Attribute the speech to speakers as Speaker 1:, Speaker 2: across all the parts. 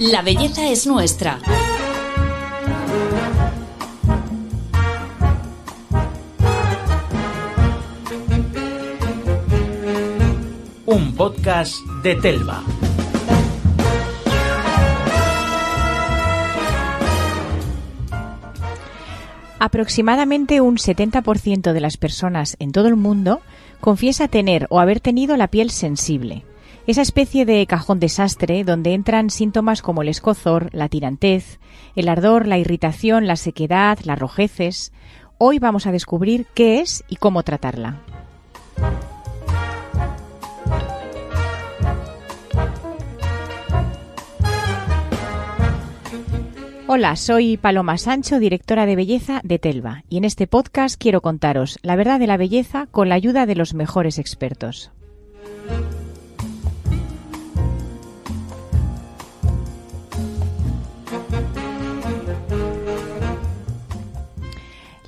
Speaker 1: La belleza es nuestra.
Speaker 2: Un podcast de Telva.
Speaker 3: Aproximadamente un 70% de las personas en todo el mundo confiesa tener o haber tenido la piel sensible. Esa especie de cajón desastre donde entran síntomas como el escozor, la tirantez, el ardor, la irritación, la sequedad, las rojeces. Hoy vamos a descubrir qué es y cómo tratarla. Hola, soy Paloma Sancho, directora de belleza de Telva, y en este podcast quiero contaros la verdad de la belleza con la ayuda de los mejores expertos.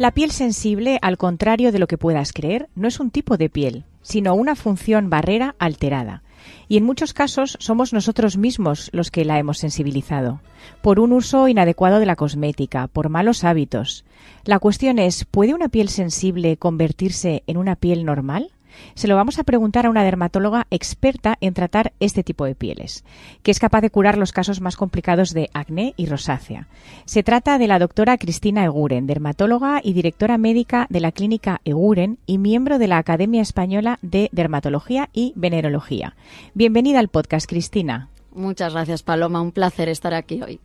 Speaker 3: La piel sensible, al contrario de lo que puedas creer, no es un tipo de piel, sino una función barrera alterada y en muchos casos somos nosotros mismos los que la hemos sensibilizado, por un uso inadecuado de la cosmética, por malos hábitos. La cuestión es, ¿puede una piel sensible convertirse en una piel normal? Se lo vamos a preguntar a una dermatóloga experta en tratar este tipo de pieles, que es capaz de curar los casos más complicados de acné y rosácea. Se trata de la doctora Cristina Eguren, dermatóloga y directora médica de la clínica Eguren y miembro de la Academia Española de Dermatología y Venerología. Bienvenida al podcast, Cristina.
Speaker 4: Muchas gracias, Paloma. Un placer estar aquí hoy.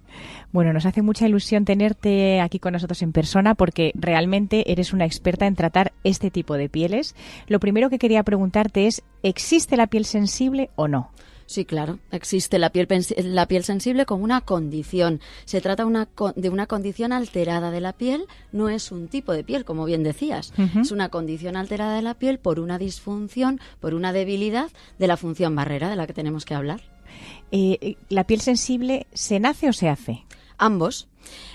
Speaker 3: Bueno, nos hace mucha ilusión tenerte aquí con nosotros en persona porque realmente eres una experta en tratar este tipo de pieles. Lo primero que quería preguntarte es, ¿existe la piel sensible o no?
Speaker 4: Sí, claro. Existe la piel, la piel sensible como una condición. Se trata una, de una condición alterada de la piel. No es un tipo de piel, como bien decías. Es una condición alterada de la piel por una disfunción, por una debilidad de la función barrera de la que tenemos que hablar.
Speaker 3: Eh, ¿La piel sensible se nace o se hace?
Speaker 4: Ambos.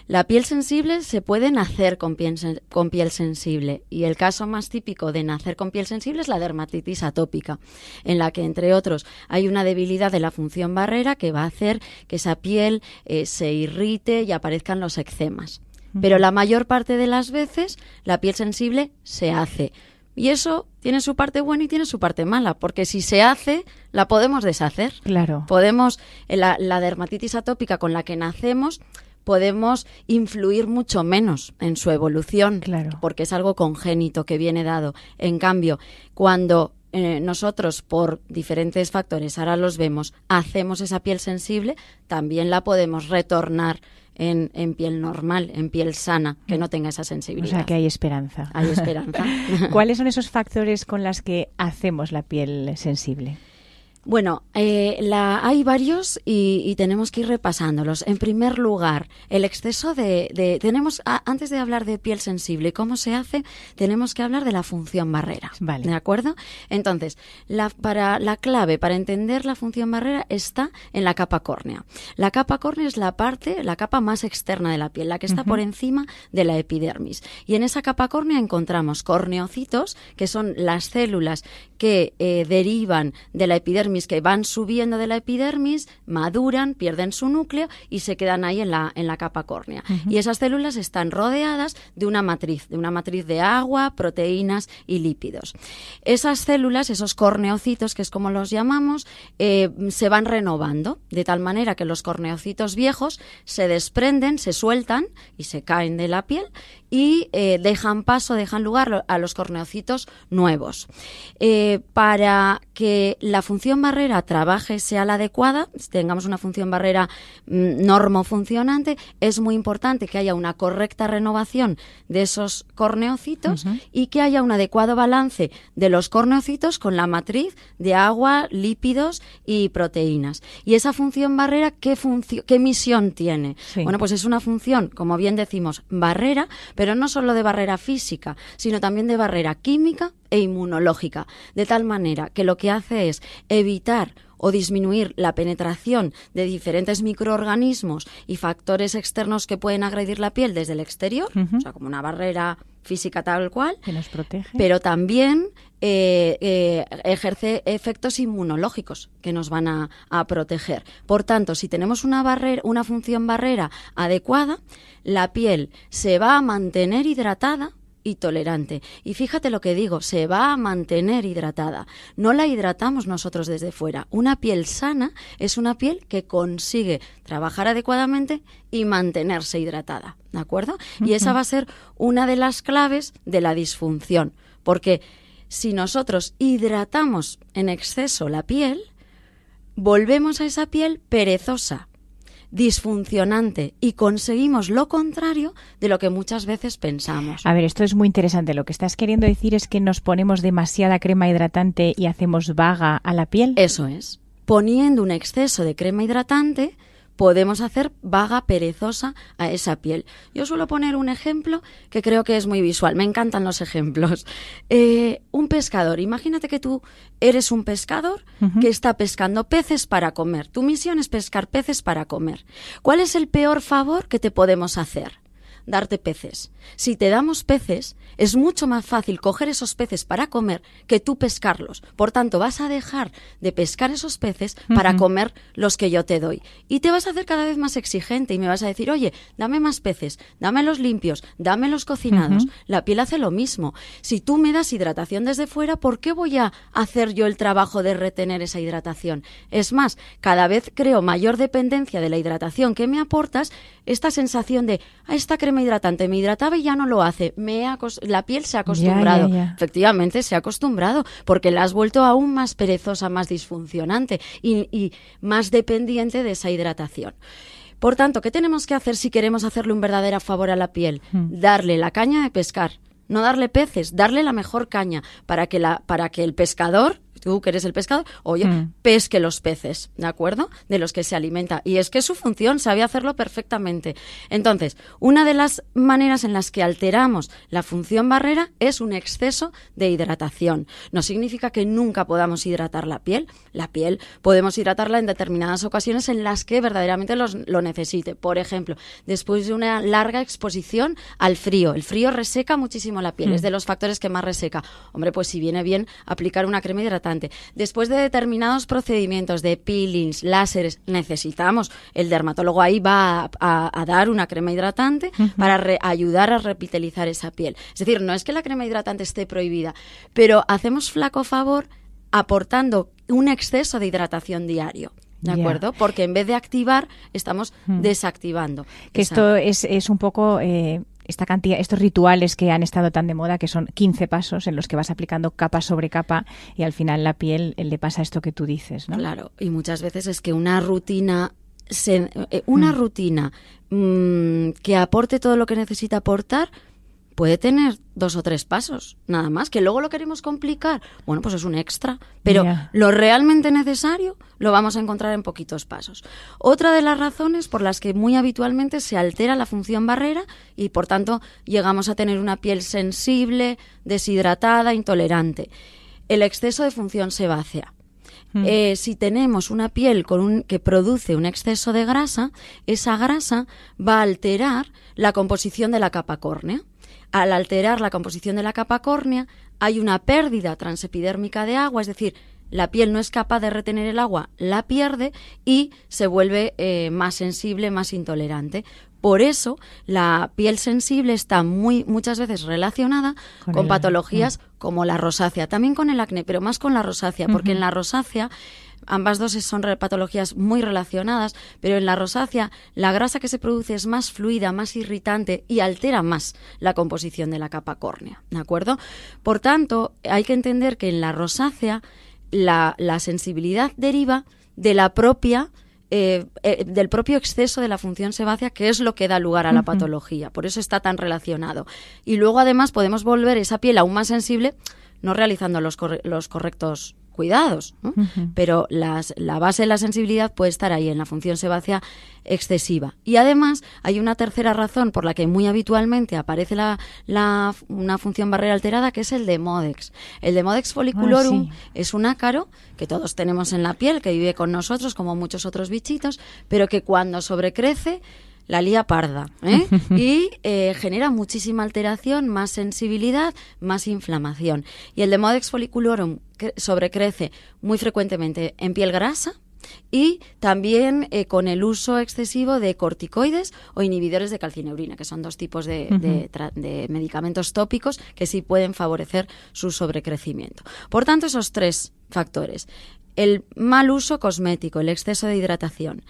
Speaker 4: La piel sensible se puede nacer con piel, con piel, sensible y el caso más típico de nacer con piel sensible es la dermatitis atópica, en la que, entre otros, hay una debilidad de la función barrera que va a hacer que esa piel eh, se irrite y aparezcan los eczemas. Pero la mayor parte de las veces la piel sensible se hace y eso tiene su parte buena y tiene su parte mala, porque si se hace, la podemos deshacer.
Speaker 3: Claro.
Speaker 4: Podemos, eh, la, dermatitis atópica con la que nacemos, podemos influir mucho menos en su evolución,
Speaker 3: claro.
Speaker 4: porque es algo congénito que viene dado. En cambio, cuando eh, nosotros, por diferentes factores, ahora los vemos, hacemos esa piel sensible, también la podemos retornar en, en, piel normal, en piel sana, que no tenga esa sensibilidad.
Speaker 3: O sea, que hay esperanza.
Speaker 4: Hay esperanza.
Speaker 3: ¿Cuáles son esos factores con los que hacemos la piel sensible?
Speaker 4: Bueno, eh, la, hay varios y, tenemos que ir repasándolos. En primer lugar, el exceso de, tenemos antes de hablar de piel sensible y cómo se hace, tenemos que hablar de la función barrera.
Speaker 3: Vale.
Speaker 4: ¿De acuerdo? Entonces, la, para la clave para entender la función barrera está en la capa córnea. La capa córnea es la parte, la capa más externa de la piel, la que está por encima de la epidermis. Y en esa capa córnea encontramos corneocitos, que son las células que eh, derivan de la epidermis que van subiendo de la epidermis, maduran, pierden su núcleo y se quedan ahí en la, en la capa córnea. Y esas células están rodeadas de una matriz, de una matriz de agua, proteínas y lípidos. Esas células, esos corneocitos, que es como los llamamos, eh, se van renovando, de tal manera que los corneocitos viejos se desprenden, se sueltan y se caen de la piel y eh, dejan paso, dejan lugar a los corneocitos nuevos. Eh, para que la función barrera trabaje, sea la adecuada, tengamos una función barrera mm, normofuncionante, es muy importante que haya una correcta renovación de esos corneocitos y que haya un adecuado balance de los corneocitos con la matriz de agua, lípidos y proteínas. Y esa función barrera, ¿qué, qué misión tiene? Bueno, pues es una función, como bien decimos, barrera, pero no solo de barrera física, sino también de barrera química, e inmunológica, de tal manera que lo que hace es evitar o disminuir la penetración de diferentes microorganismos y factores externos que pueden agredir la piel desde el exterior, o sea, como una barrera física tal cual,
Speaker 3: que nos protege.
Speaker 4: pero también eh, eh, ejerce efectos inmunológicos que nos van a, a, proteger. Por tanto, si tenemos una, barrera, una función barrera adecuada, la piel se va a mantener hidratada y tolerante. Y fíjate lo que digo, se va a mantener hidratada. No la hidratamos nosotros desde fuera. Una piel sana es una piel que consigue trabajar adecuadamente y mantenerse hidratada. ¿De acuerdo? Y esa va a ser una de las claves de la disfunción. Porque si nosotros hidratamos en exceso la piel, volvemos a esa piel perezosa, disfuncionante y conseguimos lo contrario de lo que muchas veces pensamos.
Speaker 3: A ver, esto es muy interesante. Lo que estás queriendo decir es que nos ponemos demasiada crema hidratante y hacemos vaga a la piel.
Speaker 4: Eso es. Poniendo un exceso de crema hidratante, podemos hacer vaga, perezosa a esa piel. Yo suelo poner un ejemplo que creo que es muy visual. Me encantan los ejemplos. Eh, un pescador. Imagínate que tú eres un pescador uh -huh. que está pescando peces para comer. Tu misión es pescar peces para comer. ¿Cuál es el peor favor que te podemos hacer? Darte peces. Si te damos peces, es mucho más fácil coger esos peces para comer que tú pescarlos. Por tanto, vas a dejar de pescar esos peces para uh -huh. comer los que yo te doy. Y te vas a hacer cada vez más exigente y me vas a decir, oye, dame más peces, dámelos limpios, dámelos cocinados. Uh -huh. La piel hace lo mismo. Si tú me das hidratación desde fuera, ¿por qué voy a hacer yo el trabajo de retener esa hidratación? Es más, cada vez creo mayor dependencia de la hidratación que me aportas, esta sensación de, ah, esta crema hidratante me hidrataba y ya no lo hace. Me la piel se ha acostumbrado.
Speaker 3: Ya, ya, ya.
Speaker 4: Efectivamente, se ha acostumbrado porque la has vuelto aún más perezosa, más disfuncionante y, y más dependiente de esa hidratación. Por tanto, ¿qué tenemos que hacer si queremos hacerle un verdadero favor a la piel?
Speaker 3: Hmm.
Speaker 4: Darle la caña de pescar. No darle peces, darle la mejor caña para que, la, para que el pescador tú que eres el pescador, oye, mm. pesque los peces, ¿de acuerdo? De los que se alimenta. Y es que es su función, sabe hacerlo perfectamente. Entonces, una de las maneras en las que alteramos la función barrera es un exceso de hidratación. No significa que nunca podamos hidratar la piel. La piel podemos hidratarla en determinadas ocasiones en las que verdaderamente los, lo necesite. Por ejemplo, después de una larga exposición al frío. El frío reseca muchísimo la piel, mm. es de los factores que más reseca. Hombre, pues si viene bien aplicar una crema hidratante Después de determinados procedimientos de peelings, láseres, necesitamos, el dermatólogo ahí va a, a, a dar una crema hidratante uh -huh. para re, ayudar a revitalizar esa piel. Es decir, no es que la crema hidratante esté prohibida, pero hacemos flaco favor aportando un exceso de hidratación diario. ¿De acuerdo? Yeah. Porque en vez de activar, estamos desactivando.
Speaker 3: Que esa... esto es, es, un poco eh, esta cantidad, estos rituales que han estado tan de moda, que son 15 pasos en los que vas aplicando capa sobre capa y al final la piel le pasa esto que tú dices, ¿no?
Speaker 4: Claro, y muchas veces es que una rutina, se, eh, una mm. rutina mmm, que aporte todo lo que necesita aportar, puede tener dos o tres pasos, nada más, que luego lo queremos complicar, bueno, pues es un extra, pero yeah. lo realmente necesario lo vamos a encontrar en poquitos pasos. Otra de las razones por las que muy habitualmente se altera la función barrera y por tanto llegamos a tener una piel sensible, deshidratada, intolerante, el exceso de función sebácea. Eh, si tenemos una piel que produce un exceso de grasa, esa grasa va a alterar la composición de la capa córnea al alterar la composición de la capa córnea, hay una pérdida transepidérmica de agua, es decir, la piel no es capaz de retener el agua, la pierde y se vuelve eh, más sensible, más intolerante. Por eso, la piel sensible está muy muchas veces relacionada con, con patologías como la rosácea, también con el acné, pero más con la rosácea, porque uh -huh. en la rosácea ambas dos son patologías muy relacionadas, pero en la rosácea la grasa que se produce es más fluida, más irritante y altera más la composición de la capa córnea, ¿de acuerdo? Por tanto, hay que entender que en la rosácea la, la sensibilidad deriva de la propia eh, eh, del propio exceso de la función sebácea, que es lo que da lugar a la uh -huh. patología. Por eso está tan relacionado. Y luego, además, podemos volver esa piel aún más sensible no realizando los, los correctos cuidados. Pero las, la base de la sensibilidad puede estar ahí en la función sebácea excesiva. Y además hay una tercera razón por la que muy habitualmente aparece la, la, una función barrera alterada, que es el Demodex. El Demodex folliculorum
Speaker 3: Ah,
Speaker 4: es un ácaro que todos tenemos en la piel, que vive con nosotros como muchos otros bichitos, pero que cuando sobrecrece la lía parda ¿eh? y eh, genera muchísima alteración, más sensibilidad, más inflamación. Y el Demodex folliculorum cre- sobrecrece muy frecuentemente en piel grasa, y también eh, con el uso excesivo de corticoides o inhibidores de calcineurina, que son dos tipos de, de tra- de medicamentos tópicos que sí pueden favorecer su sobrecrecimiento. Por tanto, esos tres factores, el mal uso cosmético, el exceso de hidratación,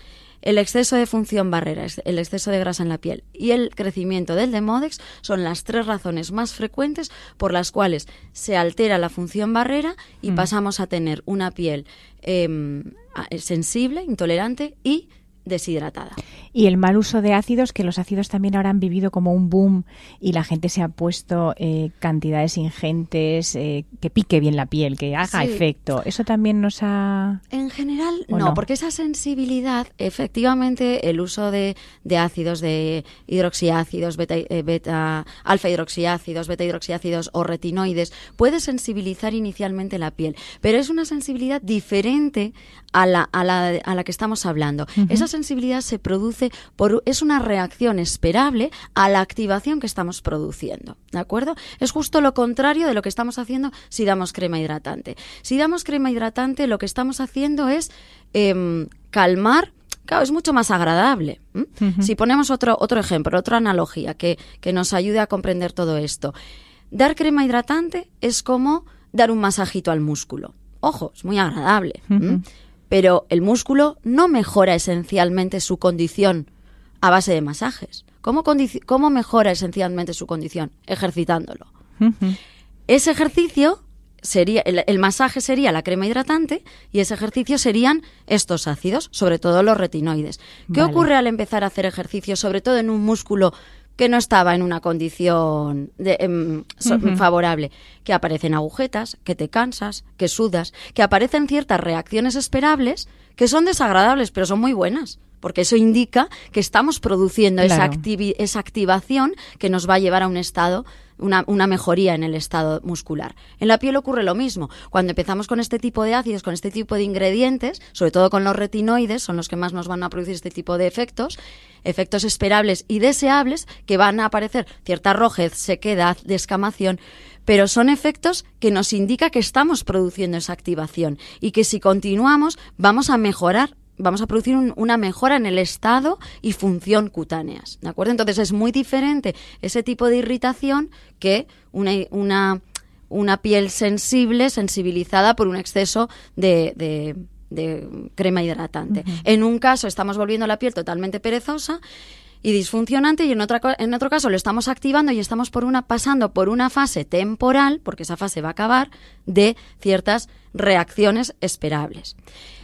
Speaker 4: el exceso de función barrera, el exceso de grasa en la piel y el crecimiento del Demodex son las tres razones más frecuentes por las cuales se altera la función barrera y pasamos a tener una piel em, a- sensible, intolerante y deshidratada.
Speaker 3: Y el mal uso de ácidos, que los ácidos también ahora han vivido como un boom y la gente se ha puesto eh, cantidades ingentes, eh, que pique bien la piel, que haga
Speaker 4: Sí.
Speaker 3: efecto. Eso también nos ha...
Speaker 4: En general,
Speaker 3: ¿O
Speaker 4: no,
Speaker 3: no?
Speaker 4: porque esa sensibilidad, efectivamente, el uso de, de ácidos, de hidroxiácidos, beta, eh, beta- alfa hidroxiácidos, beta hidroxiácidos o retinoides, puede sensibilizar inicialmente la piel, pero es una sensibilidad diferente a la, a la, a la que estamos hablando. Esa sensibilidad se produce por, es una reacción esperable a la activación que estamos produciendo, ¿de acuerdo? Es justo lo contrario de lo que estamos haciendo si damos crema hidratante. Si damos crema hidratante, lo que estamos haciendo es em, calmar. Claro, es mucho más agradable. Si ponemos otro, otro ejemplo, otra analogía que, que nos ayude a comprender todo esto. Dar crema hidratante es como dar un masajito al músculo. Ojo, es muy agradable. Pero el músculo no mejora esencialmente su condición a base de masajes. ¿Cómo, mejora esencialmente su condición? Ejercitándolo. Ese ejercicio sería, el, el masaje sería la crema hidratante y ese ejercicio serían estos ácidos, sobre todo los retinoides. ¿Qué
Speaker 3: Vale.
Speaker 4: ocurre al empezar a hacer ejercicio, sobre todo en un músculo que no estaba en una condición de, em, so- favorable? Que aparecen agujetas, que te cansas, que sudas, que aparecen ciertas reacciones esperables que son desagradables, pero son muy buenas. Porque eso indica que estamos produciendo esa,
Speaker 3: Claro.
Speaker 4: activi- esa activación que nos va a llevar a un estado, una, una mejoría en el estado muscular. En la piel ocurre lo mismo. Cuando empezamos con este tipo de ácidos, con este tipo de ingredientes, sobre todo con los retinoides, son los que más nos van a producir este tipo de efectos, efectos esperables y deseables, que van a aparecer cierta rojez, sequedad, descamación, pero son efectos que nos indica que estamos produciendo esa activación y que si continuamos vamos a mejorar vamos a producir un- una mejora en el estado y función cutáneas, ¿de acuerdo? Entonces es muy diferente ese tipo de irritación que una, una, una piel sensible, sensibilizada por un exceso de, de- de crema hidratante. En un caso estamos volviendo la piel totalmente perezosa y disfuncionante y en, otra, en otro caso lo estamos activando y estamos por una, pasando por una fase temporal, porque esa fase va a acabar, de ciertas reacciones esperables.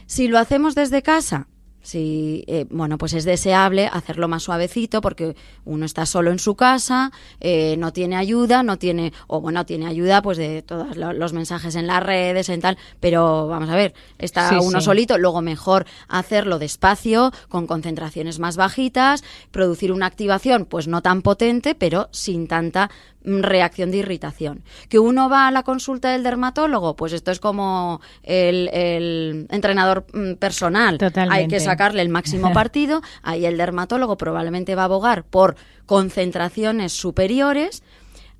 Speaker 4: Si lo hacemos desde casa, si, eh, bueno, pues es deseable hacerlo más suavecito porque uno está solo en su casa, eh, no tiene ayuda, no tiene, o bueno, tiene ayuda pues de todos lo- los mensajes en las redes, en tal, pero vamos a ver, está
Speaker 3: Sí,
Speaker 4: uno
Speaker 3: sí.
Speaker 4: solito, luego mejor hacerlo despacio, con concentraciones más bajitas, producir una activación pues no tan potente, pero sin tanta reacción de irritación. Que uno va a la consulta del dermatólogo, pues esto es como el, el entrenador mm, personal. Hay
Speaker 3: Totalmente.
Speaker 4: que sacarle el máximo partido. Ahí el dermatólogo probablemente va a abogar por concentraciones superiores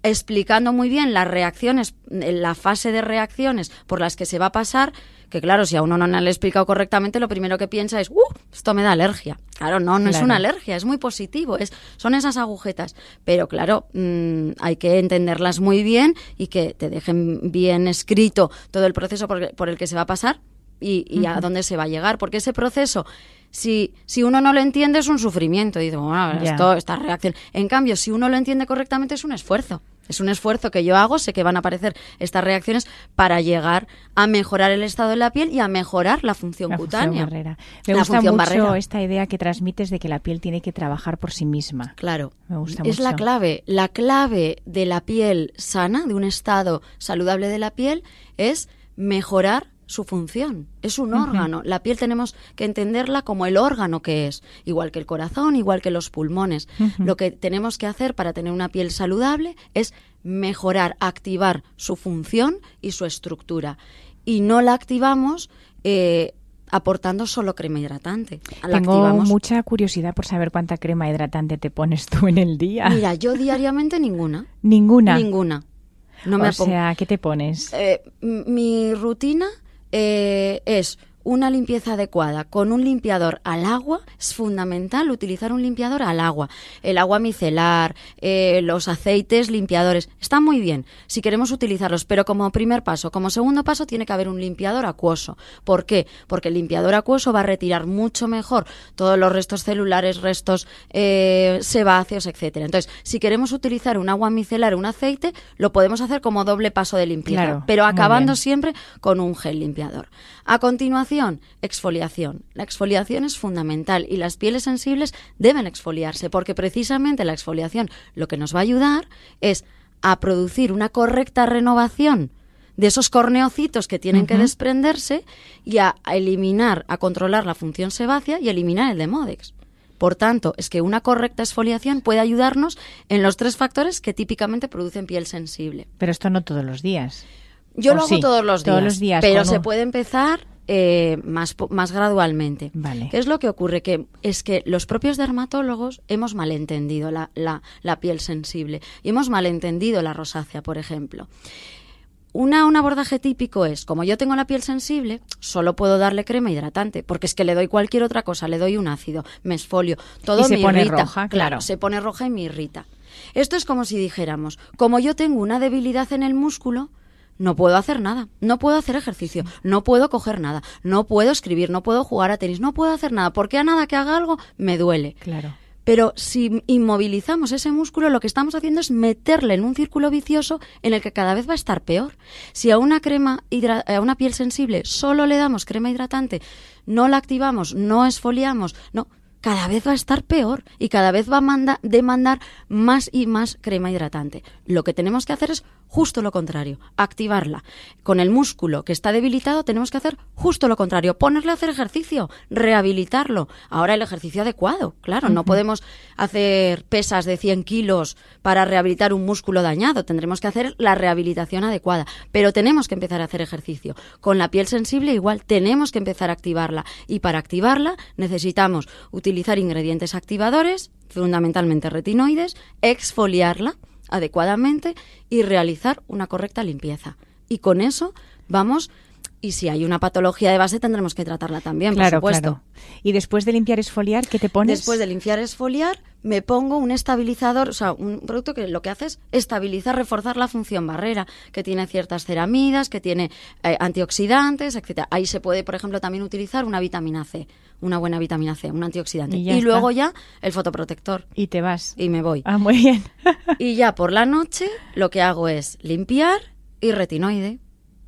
Speaker 4: explicando muy bien las reacciones, la fase de reacciones por las que se va a pasar, que claro, si a uno no le ha explicado correctamente, lo primero que piensa es, ¡uh! Esto me da alergia. Claro, no, no es una alergia, es muy positivo, es, son esas agujetas. Pero claro, mm, hay que entenderlas muy bien y que te dejen bien escrito todo el proceso por, por el que se va a pasar y, y a dónde se va a llegar, porque ese proceso, si, si uno no lo entiende, es un sufrimiento. Dice, bueno, esto, esta reacción. En cambio, si uno lo entiende correctamente, es un esfuerzo. Es un esfuerzo que yo hago, sé que van a aparecer estas reacciones para llegar a mejorar el estado de la piel y a mejorar la función
Speaker 3: La función
Speaker 4: cutánea.
Speaker 3: barrera. Me
Speaker 4: La
Speaker 3: gusta
Speaker 4: función
Speaker 3: mucho
Speaker 4: barrera.
Speaker 3: esta idea que transmites de que la piel tiene que trabajar por sí misma.
Speaker 4: Claro.
Speaker 3: Me gusta
Speaker 4: es la clave. La clave de la piel sana, de un estado saludable de la piel, es mejorar su función, es un órgano. La piel tenemos que entenderla como el órgano que es, igual que el corazón, igual que los pulmones. Lo que tenemos que hacer para tener una piel saludable es mejorar, activar su función y su estructura. Y no la activamos eh, aportando solo crema hidratante. La
Speaker 3: Tengo
Speaker 4: activamos-
Speaker 3: mucha curiosidad por saber cuánta crema hidratante te pones tú en el día.
Speaker 4: Mira, yo diariamente ninguna.
Speaker 3: Ninguna.
Speaker 4: Ninguna. No me
Speaker 3: o sea, ¿qué te pones?
Speaker 4: Eh, mi rutina eh, es una limpieza adecuada con un limpiador al agua. Es fundamental utilizar un limpiador al agua. El agua micelar, eh, los aceites limpiadores, están muy bien si queremos utilizarlos, pero como primer paso, como segundo paso, tiene que haber un limpiador acuoso. ¿Por qué? Porque el limpiador acuoso va a retirar mucho mejor todos los restos celulares, restos eh, sebáceos, etcétera. Entonces, si queremos utilizar un agua micelar, un aceite, lo podemos hacer como doble paso de limpieza,
Speaker 3: Claro,
Speaker 4: pero acabando siempre con un gel limpiador. A continuación, exfoliación. La exfoliación es fundamental y las pieles sensibles deben exfoliarse porque precisamente la exfoliación lo que nos va a ayudar es a producir una correcta renovación de esos corneocitos que tienen que desprenderse y a, a eliminar, a controlar la función sebácea y eliminar el demodex. Por tanto, es que una correcta exfoliación puede ayudarnos en los tres factores que típicamente producen piel sensible.
Speaker 3: Pero esto no todos los días.
Speaker 4: Yo
Speaker 3: ¿O
Speaker 4: lo hago
Speaker 3: sí?
Speaker 4: todos los días,
Speaker 3: Todos los días,
Speaker 4: pero se
Speaker 3: un-
Speaker 4: puede empezar eh, más, más gradualmente.
Speaker 3: Vale.
Speaker 4: ¿Qué es lo que ocurre? Que es que los propios dermatólogos hemos malentendido la, la, la piel sensible y hemos malentendido la rosácea, por ejemplo. Una, un abordaje típico es, como yo tengo la piel sensible, solo puedo darle crema hidratante, porque es que le doy cualquier otra cosa, le doy un ácido, me esfolio, todo
Speaker 3: Y se
Speaker 4: me
Speaker 3: pone
Speaker 4: irrita.
Speaker 3: roja, claro.
Speaker 4: se pone roja y me irrita. Esto es como si dijéramos, como yo tengo una debilidad en el músculo, no puedo hacer nada, no puedo hacer ejercicio, no puedo coger nada, no puedo escribir, no puedo jugar a tenis, no puedo hacer nada, porque a nada que haga algo me duele.
Speaker 3: Claro.
Speaker 4: Pero si inmovilizamos ese músculo, lo que estamos haciendo es meterle en un círculo vicioso en el que cada vez va a estar peor. Si a una crema hidra- a una piel sensible solo le damos crema hidratante, no la activamos, no esfoliamos, no, cada vez va a estar peor y cada vez va a manda- demandar más y más crema hidratante. Lo que tenemos que hacer es justo lo contrario, activarla. Con el músculo que está debilitado tenemos que hacer justo lo contrario, ponerle a hacer ejercicio, rehabilitarlo. Ahora el ejercicio adecuado, claro, no podemos hacer pesas de 100 kilos para rehabilitar un músculo dañado, tendremos que hacer la rehabilitación adecuada, pero tenemos que empezar a hacer ejercicio. Con la piel sensible igual tenemos que empezar a activarla y para activarla necesitamos utilizar ingredientes activadores, fundamentalmente retinoides, exfoliarla adecuadamente y realizar una correcta limpieza. Y con eso vamos, y si hay una patología de base tendremos que tratarla también,
Speaker 3: claro,
Speaker 4: por supuesto.
Speaker 3: claro. Y después de limpiar esfoliar, ¿qué te pones?
Speaker 4: Después de limpiar esfoliar, me pongo un estabilizador, o sea, un producto que lo que hace es estabilizar, reforzar la función barrera, que tiene ciertas ceramidas, que tiene eh, antioxidantes, etcétera. Ahí se puede, por ejemplo, también utilizar una vitamina C, una buena vitamina C, un antioxidante.
Speaker 3: Y ya
Speaker 4: luego ya el fotoprotector.
Speaker 3: Y te vas.
Speaker 4: Y me voy.
Speaker 3: Ah, muy bien.
Speaker 4: Y ya por la noche lo que hago es limpiar y retinoide.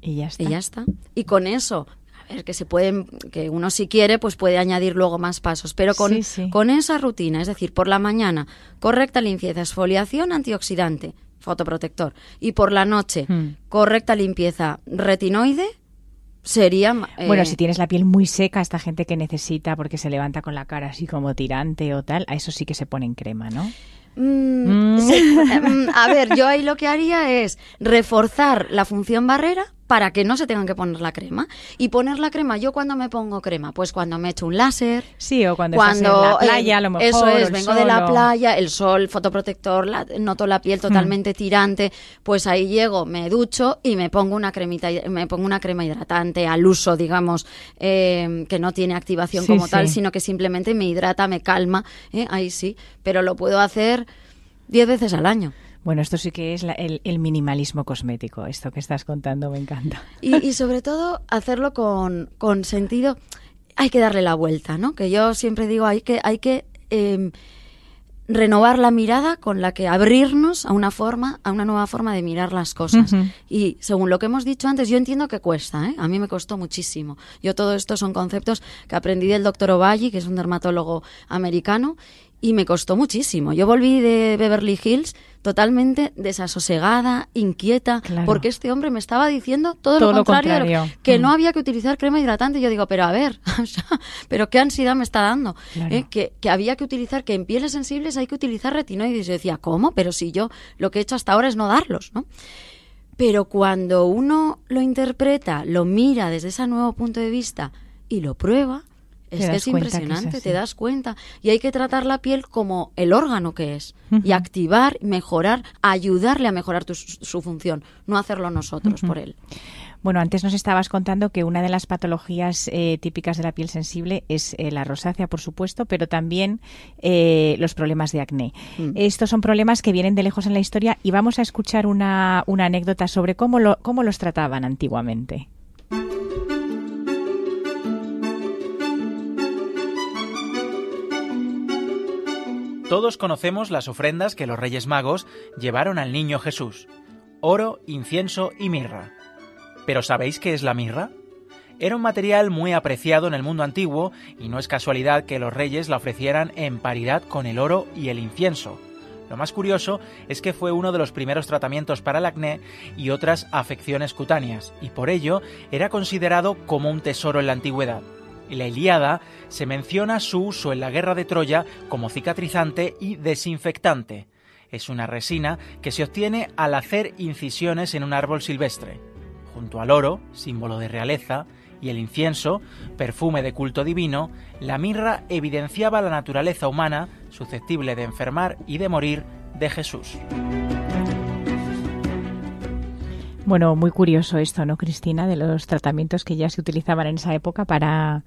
Speaker 3: y ya está.
Speaker 4: Y ya está. Y con eso, a ver, que se pueden, que uno si quiere, pues puede añadir luego más pasos. Pero con,
Speaker 3: Sí, sí.
Speaker 4: con esa rutina, es decir, por la mañana, correcta limpieza, exfoliación, antioxidante, fotoprotector. Y por la noche,
Speaker 3: Hmm.
Speaker 4: correcta limpieza, retinoide, sería... eh,
Speaker 3: Bueno, si tienes la piel muy seca, esta gente que necesita porque se levanta con la cara así como tirante o tal, a eso sí que se ponen crema, ¿no?
Speaker 4: Mm,
Speaker 3: Mm.
Speaker 4: sí, mm, a ver, yo ahí lo que haría es reforzar la función barrera para que no se tengan que poner la crema. Y poner la crema, ¿yo cuando me pongo crema? Pues cuando me echo un láser.
Speaker 3: Sí, o cuando,
Speaker 4: Cuando
Speaker 3: estás en la
Speaker 4: eh,
Speaker 3: playa, a lo mejor.
Speaker 4: eso es, vengo de la playa, el sol, fotoprotector, la- noto la piel totalmente tirante, pues ahí llego, me ducho y me pongo una cremita, me pongo una crema hidratante al uso, digamos, eh, que no tiene activación
Speaker 3: Sí,
Speaker 4: como tal, sino que simplemente me hidrata, me calma, ¿eh? ahí sí, pero lo puedo hacer diez veces al año.
Speaker 3: Bueno, esto sí que es la- el, el minimalismo cosmético. Esto que estás contando me encanta.
Speaker 4: Y, y sobre todo hacerlo con, con sentido, hay que darle la vuelta, ¿no? Que yo siempre digo, hay que, hay que eh, renovar la mirada con la que abrirnos a una forma, a una nueva forma de mirar las cosas. Y según lo que hemos dicho antes, yo entiendo que cuesta, ¿eh? A mí me costó muchísimo. Yo todo esto son conceptos que aprendí del doctor Ovalle, que es un dermatólogo americano, y me costó muchísimo. Yo volví de Beverly Hills totalmente desasosegada, inquieta, porque este hombre me estaba diciendo todo, lo contrario, que no mm. había que utilizar crema hidratante. Yo digo, pero a ver, pero qué ansiedad me está dando, ¿eh? que, que, había que utilizar, que en pieles sensibles hay que utilizar retinoides. Y yo decía, ¿cómo? Pero si yo lo que he hecho hasta ahora es no darlos, ¿no? Pero cuando uno lo interpreta, lo mira desde ese nuevo punto de vista y lo prueba, es que es impresionante, te das cuenta. Y hay que tratar la piel como el órgano que es. Y activar, mejorar, ayudarle a mejorar su función, no hacerlo nosotros por él.
Speaker 3: Bueno, antes nos estabas contando que una de las patologías eh, típicas de la piel sensible es eh, la rosácea, por supuesto, pero también eh, los problemas de acné. Mm. Estos son problemas que vienen de lejos en la historia y vamos a escuchar una, una anécdota sobre cómo, lo, cómo los trataban antiguamente.
Speaker 2: Todos conocemos las ofrendas que los Reyes Magos llevaron al niño Jesús. Oro, incienso y mirra. ¿Pero sabéis qué es la mirra? Era un material muy apreciado en el mundo antiguo y no es casualidad que los reyes la ofrecieran en paridad con el oro y el incienso. Lo más curioso es que fue uno de los primeros tratamientos para el acné y otras afecciones cutáneas, y por ello era considerado como un tesoro en la antigüedad. En la Ilíada se menciona su uso en la guerra de Troya como cicatrizante y desinfectante. Es una resina que se obtiene al hacer incisiones en un árbol silvestre. Junto al oro, símbolo de realeza, y el incienso, perfume de culto divino, la mirra evidenciaba la naturaleza humana susceptible de enfermar y de morir de Jesús.
Speaker 3: Bueno, muy curioso esto, ¿no, Cristina? De los tratamientos que ya se utilizaban en esa época para,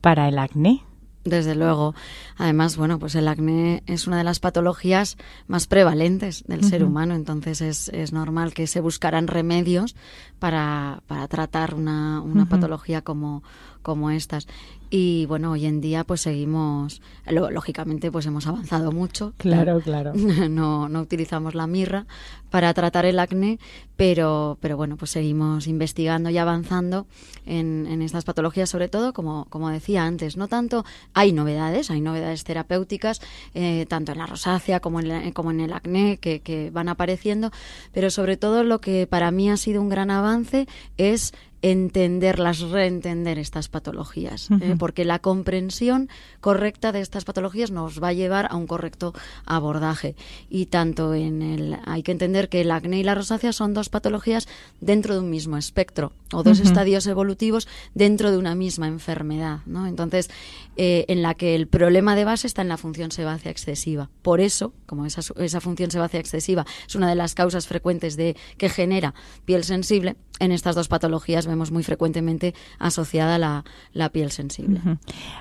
Speaker 3: para el acné.
Speaker 4: Desde luego. Además, bueno, pues el acné es una de las patologías más prevalentes del ser humano, entonces es, es, normal que se buscaran remedios para, para tratar una, una patología como, como estas. Y bueno, hoy en día pues seguimos, lógicamente pues hemos avanzado mucho.
Speaker 3: Claro, claro.
Speaker 4: No, no utilizamos la mirra para tratar el acné, pero, pero bueno, pues seguimos investigando y avanzando en, en estas patologías, sobre todo, como, como decía antes, no tanto, hay novedades, hay novedades terapéuticas, eh, tanto en la rosácea como en, como en el acné que, que van apareciendo, pero sobre todo lo que para mí ha sido un gran avance es entenderlas, reentender estas patologías, ¿eh? porque la comprensión correcta de estas patologías nos va a llevar a un correcto abordaje. Y tanto en el hay que entender que el acné y la rosácea son dos patologías dentro de un mismo espectro o dos estadios evolutivos dentro de una misma enfermedad, ¿no? Entonces, eh, en la que el problema de base está en la función sebácea excesiva. Por eso, como esa, esa función sebácea excesiva es una de las causas frecuentes de que genera piel sensible, en estas dos patologías vemos muy frecuentemente asociada la, la piel sensible.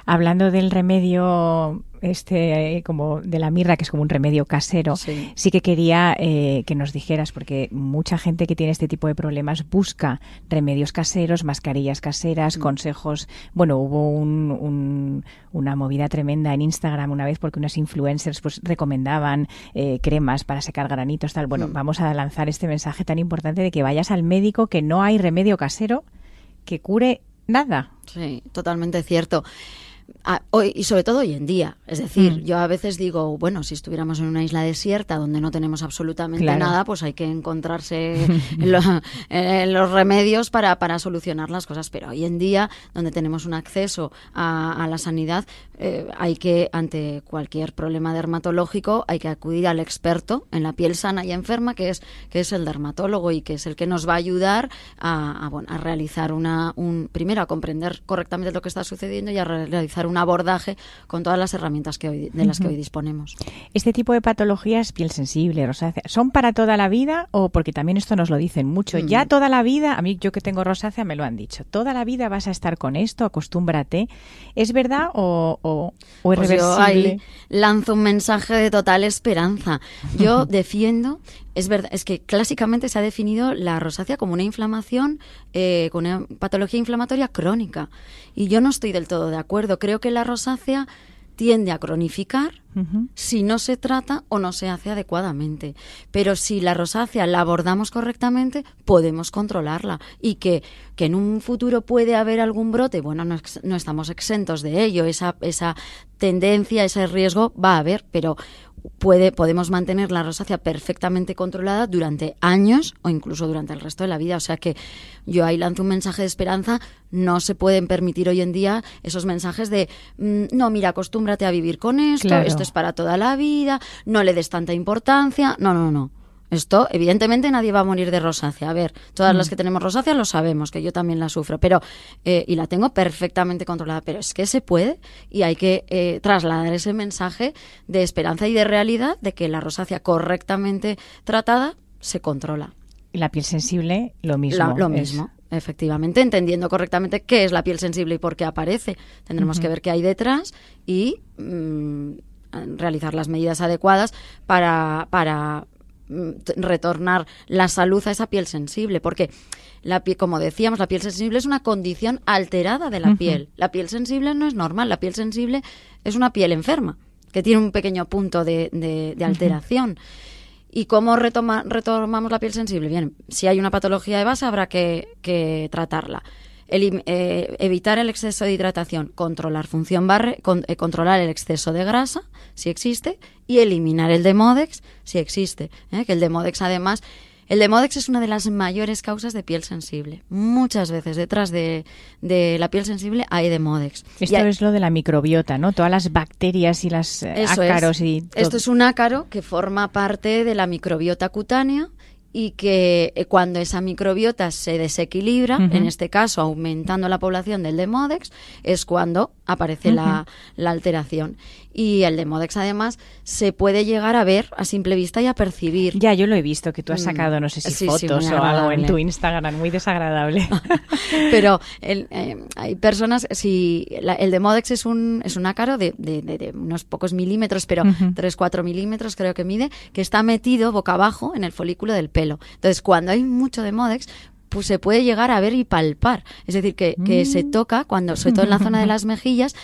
Speaker 3: Hablando del remedio este eh, como de la mirra que es como un remedio casero sí, que quería eh, que nos dijeras porque mucha gente que tiene este tipo de problemas busca remedios caseros mascarillas caseras mm. consejos bueno hubo un, una movida tremenda en Instagram una vez porque unas influencers pues recomendaban eh, cremas para secar granitos tal bueno mm. vamos a lanzar este mensaje tan importante de que vayas al médico que no hay remedio casero que cure nada.
Speaker 4: Sí, totalmente cierto. Ah, hoy, y sobre todo hoy en día. Es decir, mm. yo a veces digo, bueno, si estuviéramos en una isla desierta donde no tenemos absolutamente nada, pues hay que encontrarse los remedios para, para, solucionar las cosas. Pero hoy en día, donde tenemos un acceso a, la sanidad, eh, hay que, ante cualquier problema dermatológico, hay que acudir al experto en la piel sana y enferma, que es, que es el dermatólogo y que es el que nos va a ayudar a, a, bueno, a realizar una, un, primero a comprender correctamente lo que está sucediendo y a realizar un abordaje con todas las herramientas que hoy, de las que hoy disponemos.
Speaker 3: Este tipo de patologías, piel sensible, rosácea, ¿son para toda la vida o porque también esto nos lo dicen mucho? Mm. Ya toda la vida, a mí yo que tengo rosácea me lo han dicho, toda la vida vas a estar con esto, acostúmbrate. ¿Es verdad o, o, es pues reversible? Yo ahí
Speaker 4: lanzo un mensaje de total esperanza. Yo defiendo es verdad, es que clásicamente se ha definido la rosácea como una inflamación, eh, con una patología inflamatoria crónica. Y yo no estoy del todo de acuerdo. Creo que la rosácea tiende a cronificar si no se trata o no se hace adecuadamente. Pero si la rosácea la abordamos correctamente, podemos controlarla. Y que, que en un futuro puede haber algún brote, bueno, no, no estamos exentos de ello. Esa, esa tendencia, ese riesgo va a haber, pero puede, podemos mantener la rosácea perfectamente controlada durante años o incluso durante el resto de la vida. O sea que yo ahí lanzo un mensaje de esperanza. No se pueden permitir hoy en día esos mensajes de mm, no, mira, acostúmbrate a vivir con esto, esto es para toda la vida, no le des tanta importancia. No, no, no. Esto, evidentemente, nadie va a morir de rosácea. A ver, todas las mm. que tenemos rosácea lo sabemos, que yo también la sufro, pero eh, y la tengo perfectamente controlada. Pero es que se puede y hay que eh, trasladar ese mensaje de esperanza y de realidad de que la rosácea correctamente tratada se controla.
Speaker 3: Y la piel sensible, lo mismo.
Speaker 4: lo mismo. Efectivamente, entendiendo correctamente qué es la piel sensible y por qué aparece. Tendremos que ver qué hay detrás y mm, realizar las medidas adecuadas para, para Mm, retornar la salud a esa piel sensible, porque la como decíamos, la piel sensible es una condición alterada de la piel. La piel sensible no es normal, la piel sensible es una piel enferma, que tiene un pequeño punto de, alteración. ¿Y cómo retomamos la piel sensible? Bien, si hay una patología de base habrá que tratarla. Eh, evitar el exceso de hidratación, controlar función barre, eh, controlar el exceso de grasa, si existe, y eliminar el demodex, si existe. ¿eh? Que el demodex, además, el demodex es una de las mayores causas de piel sensible. Muchas veces detrás de, la piel sensible hay demodex.
Speaker 3: Esto es lo de la microbiota, ¿no? Todas las bacterias y las ácaros y
Speaker 4: Esto es un ácaro que forma parte de la microbiota cutánea y que eh, cuando esa microbiota se desequilibra, en este caso aumentando la población del Demodex, es cuando aparece la, la, alteración. Y el Demodex, además, se puede llegar a ver a simple vista y a percibir.
Speaker 3: Ya, yo lo he visto, que tú has mm. sacado, no sé si fotos o algo en tu Instagram, muy desagradable.
Speaker 4: Pero eh, hay personas, si el Demodex es un, es un ácaro de, de, unos pocos milímetros, pero 3-4 milímetros creo que mide, que está metido boca abajo en el folículo del pelo. Entonces, cuando hay mucho Demodex, pues se puede llegar a ver y palpar. Es decir, que, que se mm. toca, cuando, sobre todo en la zona de las mejillas,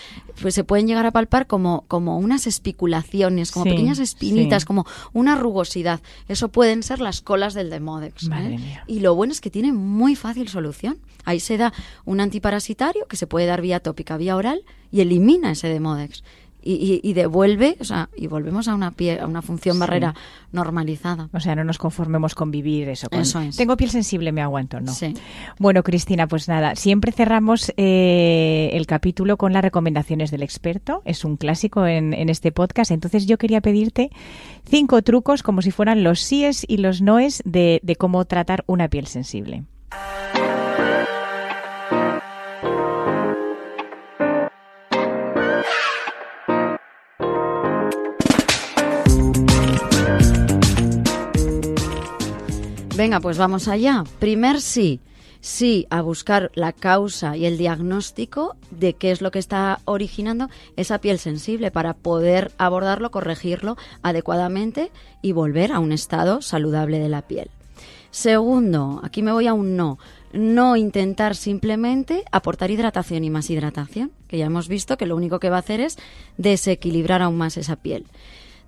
Speaker 4: pues se pueden llegar a palpar como, como unas espiculaciones, como pequeñas espinitas, como una rugosidad. Eso pueden ser las colas del Demodex. ¿eh? Y lo bueno es que tiene muy fácil solución. Ahí se da un antiparasitario que se puede dar vía tópica, vía oral, y elimina ese Demodex y, devuelve, o sea, y volvemos a una, a una función barrera normalizada.
Speaker 3: O sea, no nos conformemos con vivir eso.
Speaker 4: eso es.
Speaker 3: Tengo piel sensible, me aguanto, ¿no? Sí. Bueno, Cristina, pues nada, siempre cerramos eh, el capítulo con las recomendaciones del experto. Es un clásico en, en este podcast. Entonces yo quería pedirte cinco trucos como si fueran los síes y los noes de, de cómo tratar una piel sensible.
Speaker 4: Venga, pues vamos allá. Primer sí. Sí, a buscar la causa y el diagnóstico de qué es lo que está originando esa piel sensible para poder abordarlo, corregirlo adecuadamente y volver a un estado saludable de la piel. Segundo, aquí me voy a un no. No intentar simplemente aportar hidratación y más hidratación, que ya hemos visto que lo único que va a hacer es desequilibrar aún más esa piel.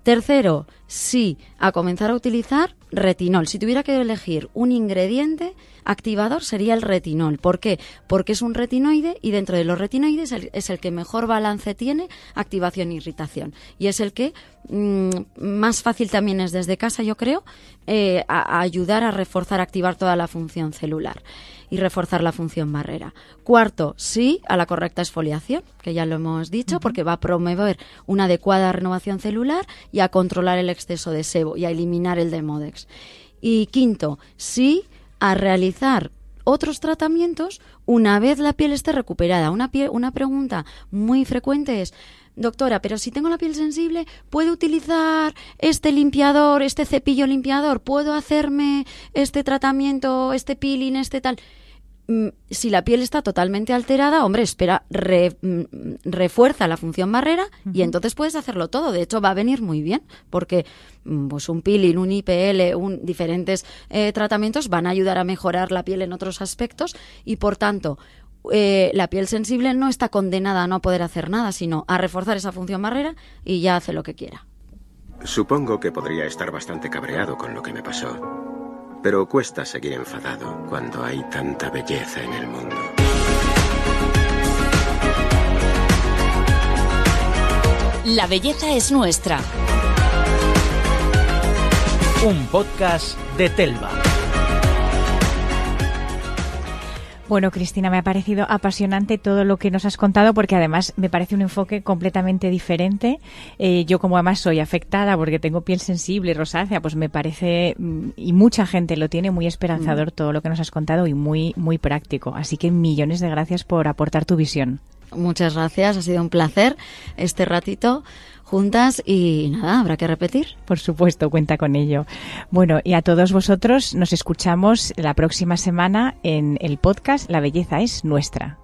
Speaker 4: Tercero, sí, a comenzar a utilizar retinol. Si tuviera que elegir un ingrediente activador sería el retinol. ¿Por qué? Porque es un retinoide y dentro de los retinoides es el que mejor balance tiene activación e irritación. Y es el que mm, más fácil también es desde casa, yo creo, eh, a ayudar a reforzar, activar toda la función celular y reforzar la función barrera. Cuarto, sí a la correcta exfoliación, que ya lo hemos dicho, porque va a promover una adecuada renovación celular y a controlar el exceso de sebo y a eliminar el demodex. Y quinto, sí a realizar otros tratamientos una vez la piel esté recuperada. Una, una pregunta muy frecuente es, doctora, pero si tengo la piel sensible, ¿puedo utilizar este limpiador, este cepillo limpiador? ¿Puedo hacerme este tratamiento, este peeling, este tal? Mm, si la piel está totalmente alterada, hombre, espera, mm, refuerza la función barrera y entonces puedes hacerlo todo. De hecho, va a venir muy bien porque mm, pues un peeling, un IPL, un, diferentes eh, tratamientos van a ayudar a mejorar la piel en otros aspectos y, por tanto, eh, la piel sensible no está condenada a no poder hacer nada, sino a reforzar esa función barrera y ya hace lo que quiera.
Speaker 5: Supongo que podría estar bastante cabreado con lo que me pasó. Pero cuesta seguir enfadado cuando hay tanta belleza en el mundo.
Speaker 1: La belleza es nuestra.
Speaker 2: Un podcast de Telva.
Speaker 3: Bueno, Cristina, me ha parecido apasionante todo lo que nos has contado porque además me parece un enfoque completamente diferente. Eh, yo como además soy afectada porque tengo piel sensible, rosácea, pues me parece, mm, y mucha gente lo tiene, muy esperanzador
Speaker 4: Mm.
Speaker 3: todo lo que nos has contado y muy, muy práctico. Así que millones de gracias por aportar tu visión.
Speaker 4: Muchas gracias, ha sido un placer este ratito juntas y nada, habrá que repetir.
Speaker 3: Por supuesto, cuenta con ello. Bueno, y a todos vosotros nos escuchamos la próxima semana en el podcast La belleza es nuestra.